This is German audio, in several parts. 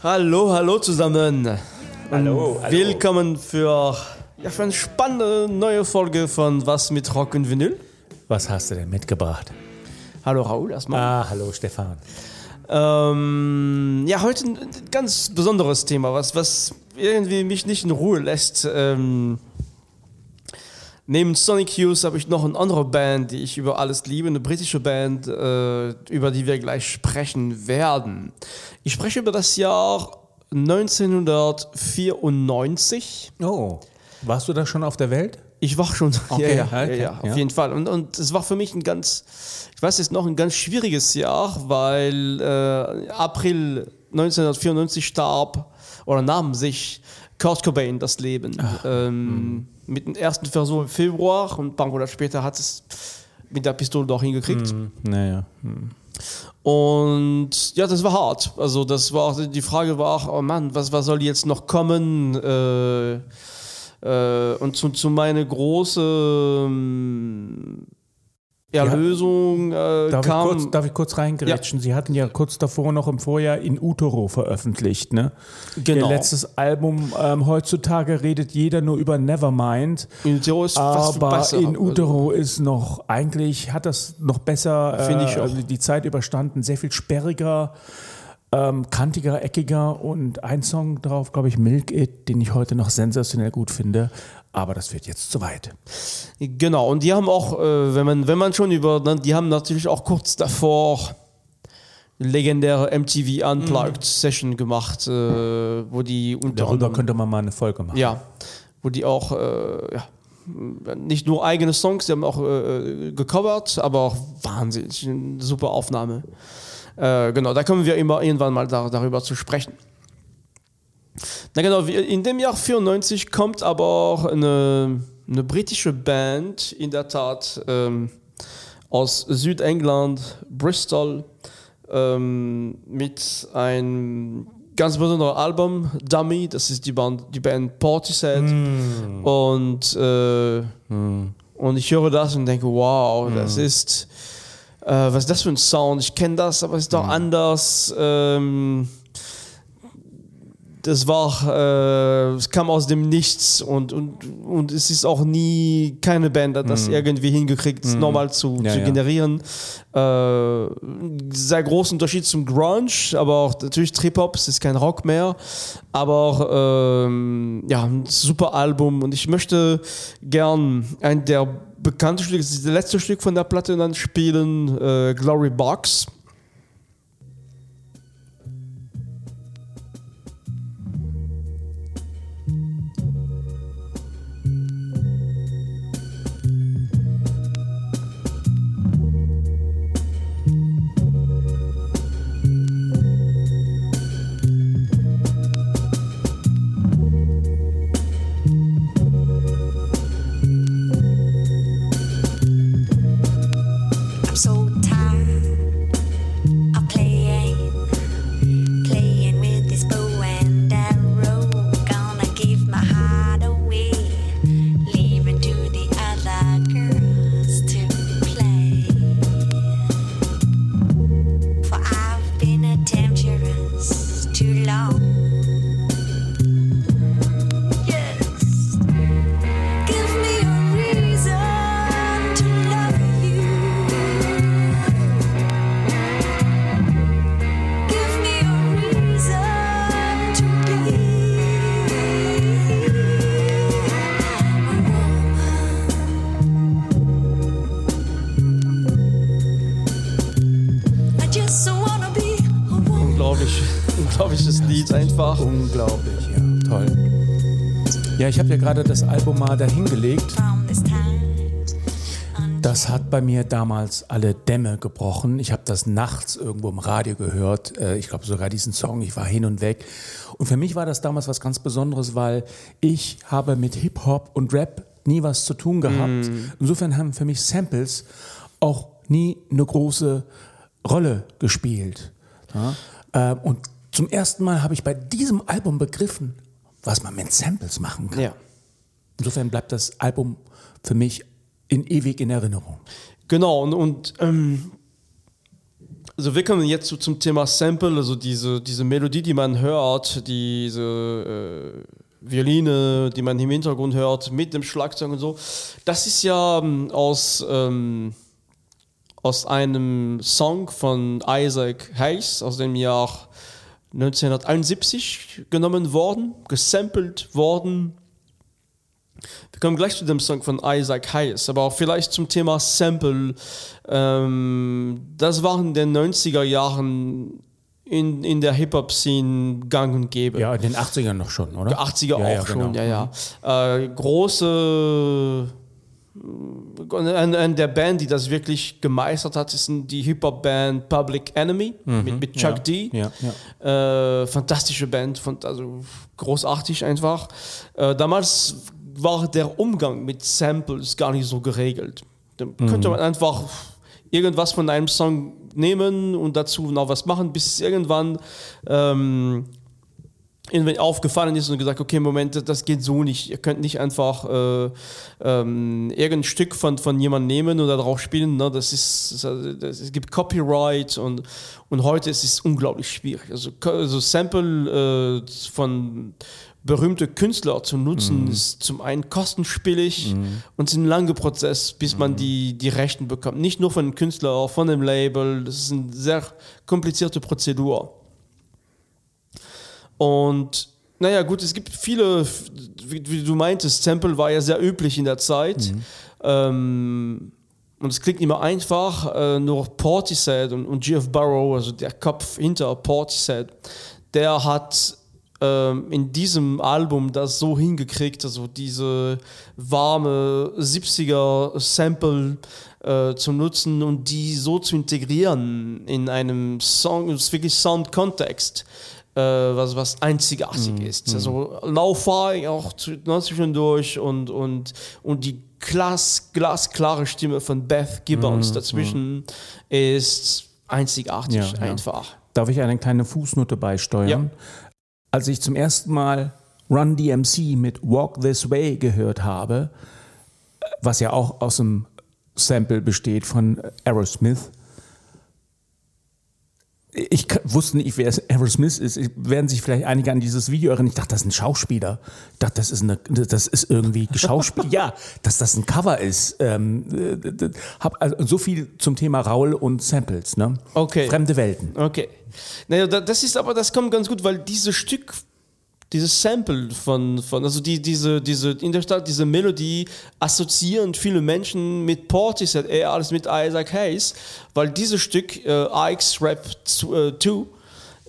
Hallo, hallo zusammen. Hallo, hallo. Willkommen für, ja, für eine spannende neue Folge von Was mit Rock und Vinyl. Was hast du denn mitgebracht? Hallo Raoul erstmal. Ah, hallo Stefan. Ähm, ja, heute ein ganz besonderes Thema, was, was irgendwie mich nicht in Ruhe lässt. Ähm, neben Sonic Youth habe ich noch eine andere Band, die ich über alles liebe, eine britische Band, äh, über die wir gleich sprechen werden. Ich spreche über das Jahr 1994. Oh, warst du da schon auf der Welt? Ich war schon, Okay, ja, ja, okay, ja, ja, auf jeden Fall. Und, und es war für mich ein ganz, ich weiß jetzt noch, ein ganz schwieriges Jahr, weil äh, April 1994 starb oder nahm sich Kurt Cobain das Leben. ähm, mit dem ersten Versuch im Februar und ein paar Monate später hat es mit der Pistole doch hingekriegt. Naja. Und ja, das war hart. Also das war die Frage war, oh Mann, was, was soll jetzt noch kommen? Äh, äh, und zu, zu meine große ähm, Erlösung äh, Darf, ich kam. kurz, darf ich kurz reingrätschen? Sie hatten ja kurz davor noch im Vorjahr in Utero veröffentlicht, ne? Genau. Ihr letztes Album, ähm, heutzutage redet jeder nur über Nevermind. in Utero ist fast Aber besser. in Utero ist noch, eigentlich hat das noch besser Finde ich auch. also die Zeit überstanden, sehr viel sperriger, ähm, kantiger, eckiger und ein Song drauf, glaube ich, Milk It, den ich heute noch sensationell gut finde. Aber das wird jetzt zu weit. Genau, und die haben auch, äh, wenn, man, wenn man schon über, dann- die haben natürlich auch kurz davor legendäre MTV Unplugged Session gemacht, äh, wo die unter Darüber könnte man mal eine Folge machen. Ja, wo die auch äh, ja, nicht nur eigene Songs, die haben auch äh, gecovert, aber auch wahnsinnig eine super Aufnahme. Äh, genau, da kommen wir immer irgendwann mal da, darüber zu sprechen. Na genau, in dem Jahr 94 kommt aber auch eine, eine britische Band, in der Tat ähm, aus Südengland, Bristol, ähm, mit einem ganz besonderen Album, Dummy, das ist die Band, die Band Portishead. Und, äh, und ich höre das und denke, wow, das ist, äh, was ist das für ein Sound? Ich kenne das, aber es ist doch anders. Ähm, das war, äh, es kam aus dem Nichts und, und, und es ist auch nie, keine Band hat das irgendwie hingekriegt, es nochmal zu, Ja, zu ja. generieren. Äh, sehr großen Unterschied zum Grunge, aber auch natürlich Trip-Hop, es ist kein Rock mehr, aber auch, ähm, ja, ein super Album und ich möchte gern ein der bekannten Stücke, das ist das letzte Stück von der Platte dann spielen, äh, Glory Box. Lied einfach. Unglaublich, ja. Toll. Ja, ich habe ja gerade das Album mal dahingelegt. Das hat bei mir damals alle Dämme gebrochen. Ich habe das nachts irgendwo im Radio gehört. Äh, Ich glaube sogar diesen Song. Ich war hin und weg. Und für mich war das damals was ganz Besonderes, weil ich habe mit Hip-Hop und Rap nie was zu tun gehabt. Insofern haben für mich Samples auch nie eine große Rolle gespielt. Ja? Ähm, Und zum ersten Mal habe ich bei diesem Album begriffen, was man mit Samples machen kann. Ja. Insofern bleibt das Album für mich in ewig in Erinnerung. Genau, und, und ähm, Also wir kommen jetzt so zum Thema Sample, also diese, diese Melodie, die man hört, diese äh, Violine, die man im Hintergrund hört, mit dem Schlagzeug und so. Das ist ja ähm, aus, ähm, aus einem Song von Isaac Hayes aus dem Jahr 1971 genommen worden, gesampelt worden. Wir kommen gleich zu dem Song von Isaac Hayes, aber auch vielleicht zum Thema Sample. Ähm, das war in den 90er Jahren in, in der Hip-Hop-Szene gang und gäbe. Ja, in den 80ern noch schon, oder? 80er auch Ja, ja, schon, genau. ja, ja. Äh, große. Eine, eine der Band, die das wirklich gemeistert hat, ist die Hip-Hop-Band Public Enemy mit, mit Chuck ja. D. Ja, ja. Äh, fantastische Band, also großartig einfach. Äh, damals war der Umgang mit Samples gar nicht so geregelt. Da könnte man einfach irgendwas von einem Song nehmen und dazu noch was machen, bis irgendwann ähm, irgendwann aufgefallen ist und gesagt, okay, Moment, das geht so nicht. Ihr könnt nicht einfach äh, ähm, irgendein Stück von, von jemandem nehmen oder darauf spielen. Ne? Das ist, das, es gibt Copyright und, und heute ist es unglaublich schwierig. Also, also Sample äh, von berühmte Künstler zu nutzen, ist zum einen kostenspielig und es ist ein langer Prozess, bis man die, die Rechten bekommt. Nicht nur von dem Künstler, auch von dem Label. Das ist eine sehr komplizierte Prozedur. Und naja, gut, es gibt viele, wie, wie du meintest, Sample war ja sehr üblich in der Zeit. Ähm, und es klingt immer einfach, äh, nur Portishead und, und GF Barrow, also der Kopf hinter Portishead, der hat ähm, in diesem Album das so hingekriegt, also diese warme 70er Sample äh, zu nutzen und die so zu integrieren in einem Song, wirklich Sound-Kontext, was, was einzigartig ist. Also Lo-Fi auch zu, ne, zwischendurch und, und, und die glas, glasklare Stimme von Beth Gibbons dazwischen ist einzigartig Ja, ja. einfach. Darf ich eine kleine Fußnote beisteuern? Als ich zum ersten Mal Run DMC mit Walk This Way gehört habe, was ja auch aus einem Sample besteht von Aerosmith, ich wusste nicht, wer es Aerosmith ist. Werden sich vielleicht einige an dieses Video erinnern. Ich dachte, das ist ein Schauspieler. Ich dachte, das ist, eine, das ist irgendwie Geschauspiel. ja, dass das ein Cover ist. Ähm, äh, hab also so viel zum Thema Raul und Samples. Ne? Okay. Fremde Welten. Okay. Naja, da- das ist aber, das kommt ganz gut, weil dieses Stück, dieses Sample von, von also die, diese, diese, in der Stadt, diese Melodie assoziieren viele Menschen mit Portishead eher als mit Isaac Hayes, weil dieses Stück, äh, Ike's Rap 2,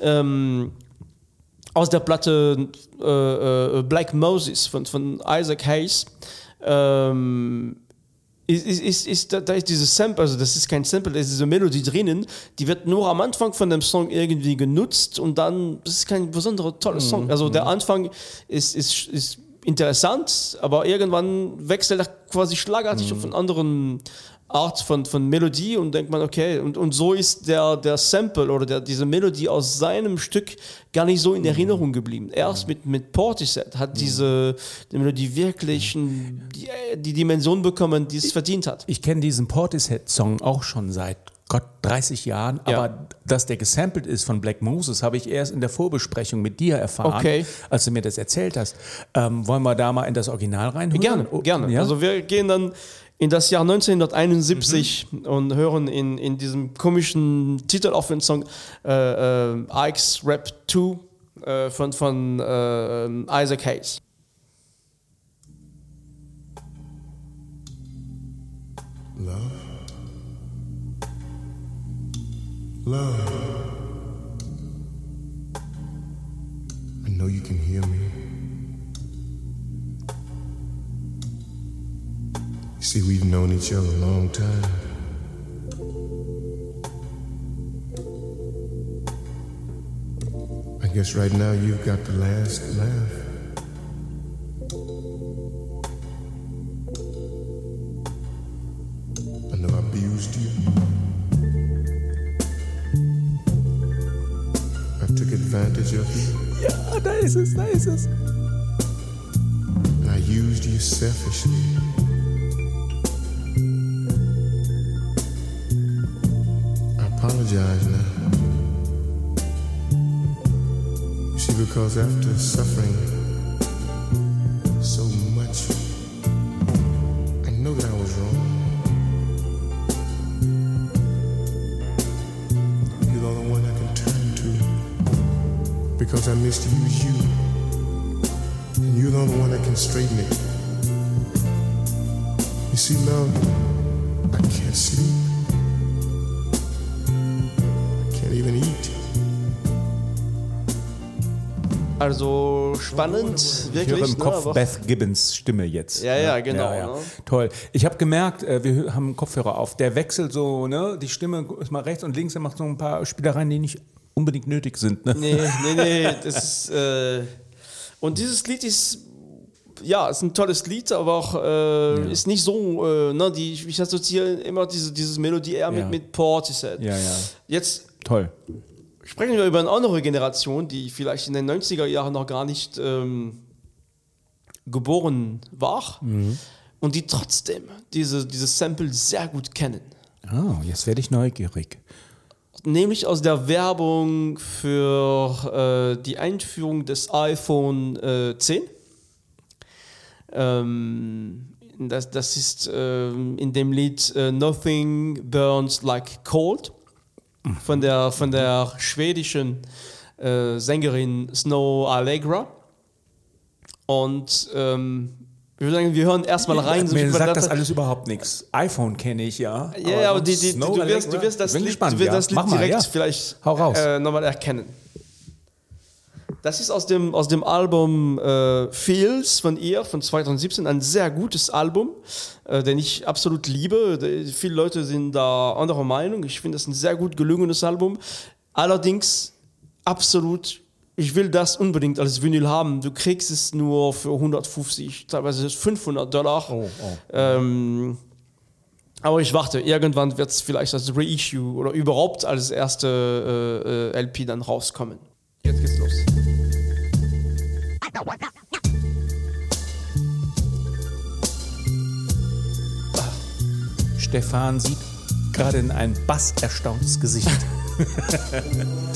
ähm, aus der Platte äh, äh, Black Moses von, von Isaac Hayes, ähm, ist, ist, ist, da, da ist dieses Sample, also das ist kein Sample, da ist diese Melodie drinnen, die wird nur am Anfang von dem Song irgendwie genutzt und dann, das ist kein besonderer toller Song. Also der Anfang ist, ist, ist interessant, aber irgendwann wechselt er quasi schlagartig auf einen anderen Art von, von Melodie und denkt man, okay, und, und so ist der, der Sample oder der, diese Melodie aus seinem Stück gar nicht so in Erinnerung geblieben. Erst mit, mit Portishead hat diese die Melodie wirklich die, die Dimension bekommen, die es verdient hat. Ich kenne diesen Portishead-Song auch schon seit Gott 30 Jahren, Ja. aber dass der gesampelt ist von Black Moses, habe ich erst in der Vorbesprechung mit dir erfahren, Okay. als du mir das erzählt hast. Ähm, wollen wir da mal in das Original reinhören? Gerne, Oh, gerne. Ja? Also wir gehen dann in das Jahr 1971 und hören in, in diesem komischen Titel auf den Song äh, äh, Ike's Rap 2 äh, von, von äh, Isaac Hayes. Love. I know you can hear me. You see, we've known each other a long time. I guess right now you've got the last laugh. Suffering so much, I know that I was wrong. You're the only one I can turn to because I misused you. And you're the only one that can straighten it. You see, love, I can't sleep. Also spannend, Ich wirklich. höre im ne, Kopf Beth Gibbons Stimme jetzt. Ja, ja, genau, ne? Toll. Ich habe gemerkt, äh, wir haben einen Kopfhörer auf, der wechselt so, ne? Die Stimme ist mal rechts und links, er macht so ein paar Spielereien, die nicht unbedingt nötig sind. Ne? Nee, nee, nee, das ist. Äh, und dieses Lied ist. Ja, ist ein tolles Lied, aber auch äh, ist nicht so, äh, ne, die, ich assoziiere immer diese, dieses Melodie eher mit, Ja. mit Portishead. Ja, ja. Jetzt Toll. Sprechen wir über eine andere Generation, die vielleicht in den 90er Jahren noch gar nicht ähm, geboren war und die trotzdem diese, dieses Sample sehr gut kennen. Oh, jetzt werde ich neugierig. Nämlich aus der Werbung für äh, die Einführung des iPhone äh, 10. Ähm, das, das ist ähm, in dem Lied äh, Nothing Burns Like Cold von der, von der schwedischen äh, Sängerin Snow Allegra. Und ähm, ich würde sagen, wir hören erstmal rein. so Mir sagt das- das alles überhaupt nichts. iPhone kenne ich, ja. ja, ja, aber die, die, Snow du, wirst, du wirst das Lied, gespannt, du wirst das Lied mal, direkt ja. vielleicht Hau raus. Äh, nochmal erkennen. Das ist aus dem, aus dem Album äh, Feels von ihr von 2017, ein sehr gutes Album, äh, den ich absolut liebe. De- Viele Leute sind da anderer Meinung. Ich finde es ein sehr gut gelungenes Album. Allerdings absolut, ich will das unbedingt als Vinyl haben. Du kriegst es nur für 150, teilweise 500 Dollar. Ähm, aber ich warte, irgendwann wird es vielleicht als Reissue oder überhaupt als erste äh, äh, LP dann rauskommen. Jetzt geht's los. Stefan sieht gerade in ein basserstauntes Gesicht.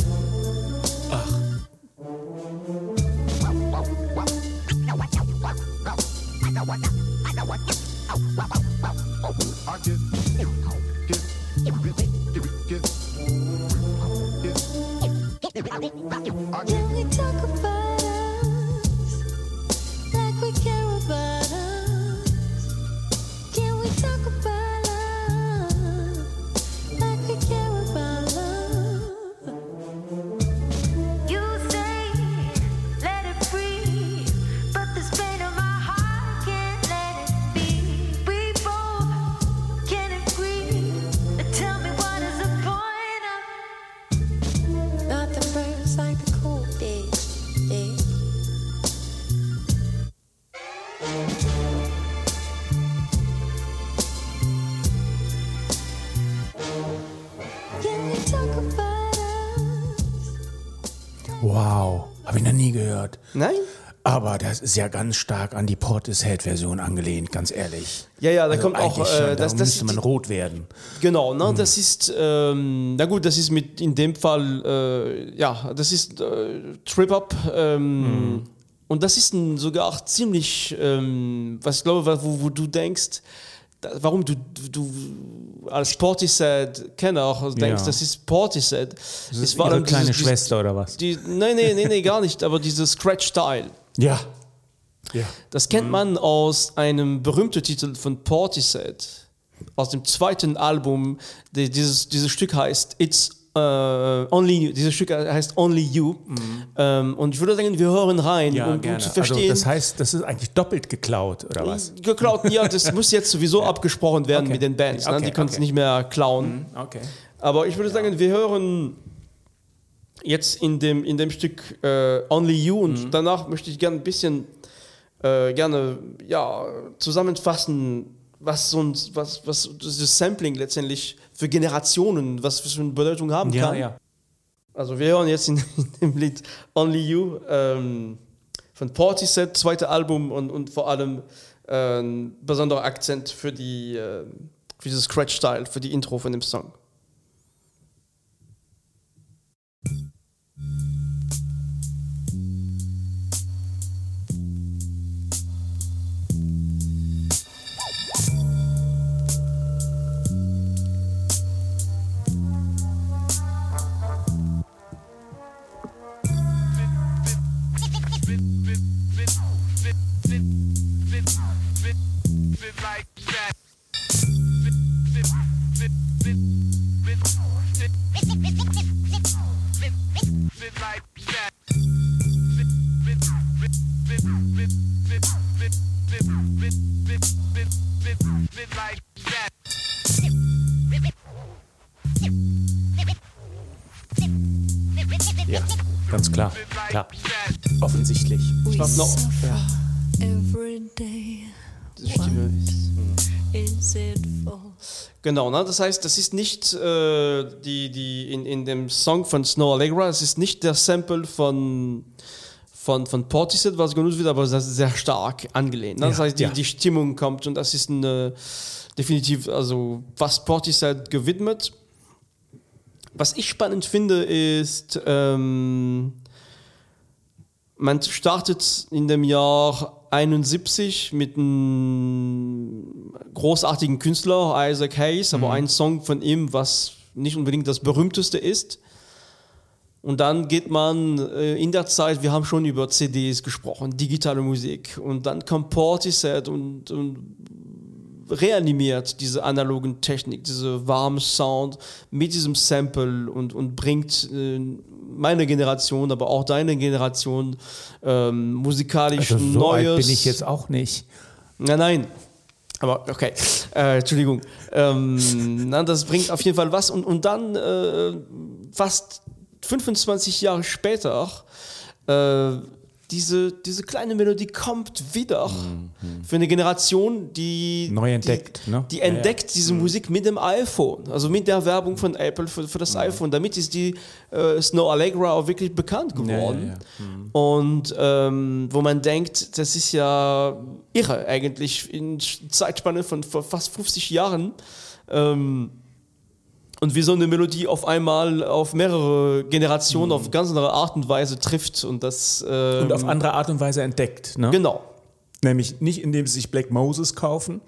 Nein? Aber das ist ja ganz stark an die Portishead-Version angelehnt, ganz ehrlich. Ja, ja, da Also kommt auch, äh, da das- das- müsste man rot werden. Genau, ne? das ist, ähm, na gut, das ist mit in dem Fall, äh, ja, das ist äh, Trip-Up. Ähm, Und das ist ein, sogar ziemlich, ähm, was ich glaube, wo, wo du denkst, warum du, du als Portishead-Kenner auch denkst, Ja. das ist Portishead. Das ist ihre allem kleine dieses- Schwester oder was? Die, nein, nein, nein, nee, gar nicht, aber dieses Scratch-Style. Ja. Ja. Das kennt man aus einem berühmten Titel von Portishead, aus dem zweiten Album. Die, dieses, dieses Stück heißt It's äh, Only, dieses Stück heißt Only You. Ähm, und ich würde sagen, wir hören rein, Ja, um, um zu verstehen. Also das heißt, das ist eigentlich doppelt geklaut, oder was? geklaut, ja, das muss jetzt sowieso abgesprochen werden Okay. mit den Bands. ne? Okay, Die können es okay. nicht mehr klauen. Okay. Aber ich würde sagen, wir hören jetzt in dem, in dem Stück äh, Only You und danach möchte ich gerne ein bisschen äh, gerne ja, zusammenfassen, was, so ein, was, was dieses Sampling letztendlich für Generationen, was für eine Bedeutung haben Ja, kann. ja. Also wir hören jetzt in, in dem Lied Only You ähm, von Portishead, zweite Album und, und vor allem äh, ein besonderer Akzent für, die, äh, für dieses Scratch-Style, für die Intro von dem Song. Ja, ganz klar. Klar. Offensichtlich. Ich glaube noch. Ja. Every day. Mhm. Is it for? Genau, ne? das heißt, das ist nicht äh, die, die in, in dem Song von Snow Allegra, es ist nicht der Sample von, von, von Portishead, was genutzt wird, aber das ist sehr stark angelehnt. Ne? Das Ja, heißt, die, ja. die Stimmung kommt und das ist eine, definitiv, also was Portishead gewidmet. Was ich spannend finde, ist, ähm, man startet in dem Jahr 71 mit einem großartigen Künstler, Isaac Hayes, aber ein Song von ihm, was nicht unbedingt das berühmteste ist. Und dann geht man äh, in der Zeit, wir haben schon über CDs gesprochen, digitale Musik. Und dann kommt Portishead und, und reanimiert diese analogen Technik, diese warme Sound mit diesem Sample und, und bringt äh, meine Generation, aber auch deine Generation ähm, musikalisch Also so Neues. alt bin ich jetzt auch nicht. Nein, nein. Aber okay, äh, Entschuldigung. Ähm, na, das bringt auf jeden Fall was. Und, und dann äh, fast 25 Jahre später, äh, diese, diese kleine Melodie kommt wieder für eine Generation, die Mhm. Neu entdeckt, die, ne? die Ja, ja. entdeckt diese Musik mit dem iPhone, also mit der Werbung von Apple für, für das iPhone. Damit ist die äh, Snow Allegra auch wirklich bekannt Ja, ja, geworden. ja. Und ähm, wo man denkt, das ist ja irre eigentlich in Zeitspanne von fast 50 Jahren. Ähm, und wie so eine Melodie auf einmal auf mehrere Generationen auf ganz andere Art und Weise trifft und das ähm, Und auf andere Art und Weise entdeckt. Ne? genau Nämlich nicht, indem sie sich Black Moses kaufen.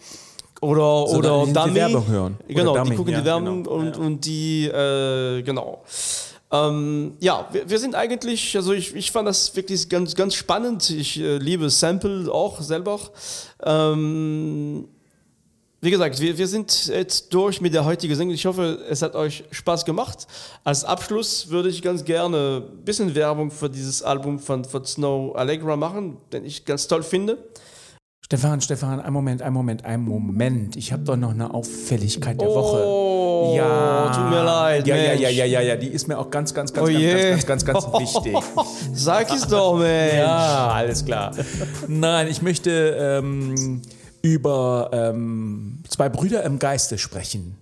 oder Sondern oder die die Dummy Werbung hören. Genau Dummy, die gucken ja, die Werbung genau. und und die äh, genau ähm, ja, wir, wir sind eigentlich, also ich, ich fand das wirklich ganz, ganz spannend. Ich äh, liebe Sample auch selber. Ähm, wie gesagt, wir, wir sind jetzt durch mit der heutigen Sendung. Ich hoffe, es hat euch Spaß gemacht. Als Abschluss würde ich ganz gerne ein bisschen Werbung für dieses Album von, von Snow Allegra machen, den ich ganz toll finde. Stefan, Stefan, ein Moment, ein Moment, ein Moment. Ich habe doch noch eine Auffälligkeit der Woche. Oh, Ja, tut mir leid. Ja, ja, Mensch. ja, ja, ja, ja, die ist mir auch ganz, ganz, ganz, Oh ganz, je. ganz, ganz, ganz, ganz wichtig. Sag es doch, Mensch. Ja, alles klar. Nein, ich möchte ähm, über ähm, zwei Brüder im Geiste sprechen.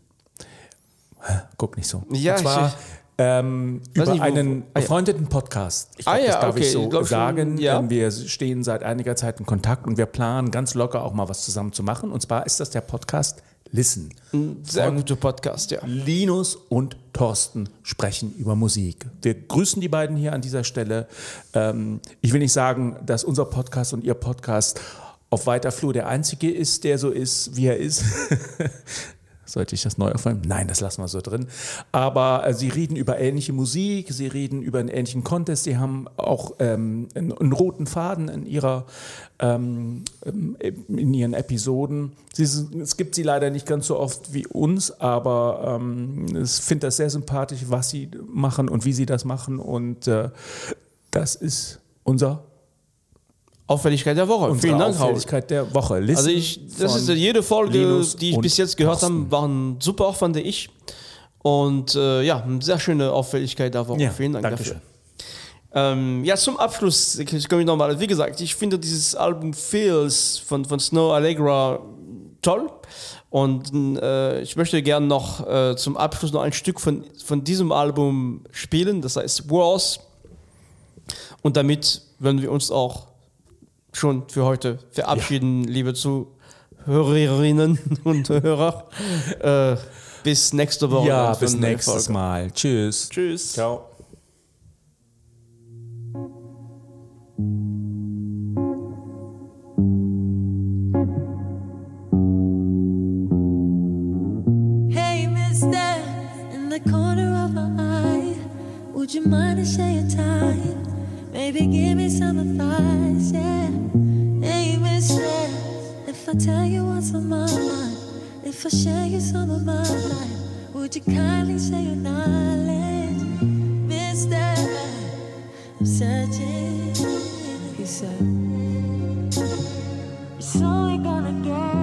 Hä? Guck nicht so. Ja, Und zwar ich- ähm, über nicht, einen ah, befreundeten Podcast. Ich Ah, glaub, das ja, darf okay, ich so ich glaub schon, sagen. ja. Wir stehen seit einiger Zeit in Kontakt und wir planen ganz locker auch mal was zusammen zu machen. Und zwar ist das der Podcast Listen. Sehr guter Podcast, ja. Linus und Thorsten sprechen über Musik. Wir grüßen die beiden hier an dieser Stelle. Ähm, ich will nicht sagen, dass unser Podcast und ihr Podcast auf weiter Flur der einzige ist, der so ist, wie er ist. Sollte ich das neu aufnehmen? Nein, das lassen wir so drin. Aber äh, sie reden über ähnliche Musik, sie reden über einen ähnlichen Contest, sie haben auch ähm, einen, einen roten Faden in ihrer ähm, ähm, in ihren Episoden. Sie, es gibt sie leider nicht ganz so oft wie uns, aber ähm, ich finde das sehr sympathisch, was sie machen und wie sie das machen. Und äh, das ist unser Auffälligkeit der Woche. unsere Vielen Dank. Auffälligkeit der Woche. Listen Also ich, das ist jede Folge, Linus die ich bis jetzt gehört habe, waren super, fand ich. Und äh, ja, eine sehr schöne Auffälligkeit der Woche. Ja, Vielen Dank Dankeschön. dafür. Ähm, ja, zum Abschluss komme ich nochmal. Wie gesagt, ich finde dieses Album Feels von, von Snow Allegra toll. Und äh, ich möchte gerne noch äh, zum Abschluss noch ein Stück von, von diesem Album spielen, das heißt Wars. Und damit werden wir uns auch schon für heute verabschieden, liebe Zuhörerinnen und Hörer. Äh, bis nächste Woche. Ja, bis nächstes Folge. Mal. Tschüss. Tschüss. Ciao. Hey, mister, in the corner of my eye, would you mind to share your time? Maybe give me some advice, yeah. Hey, mister, if I tell you what's on my mind, if I share you some of my life, would you kindly share your knowledge? Mister, I'm searching, he said. It's only gonna get